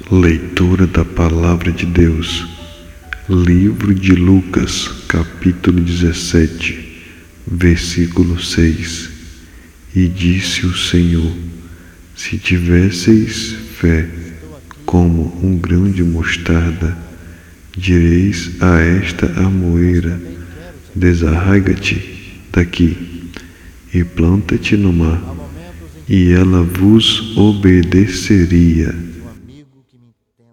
Leitura da Palavra de Deus, Livro de Lucas, capítulo 17, versículo 6. E disse o Senhor: Se tivesseis fé como um grão de mostarda, direis a esta amoeira: Desarraiga-te daqui e planta-te no mar, e ela vos obedeceria damn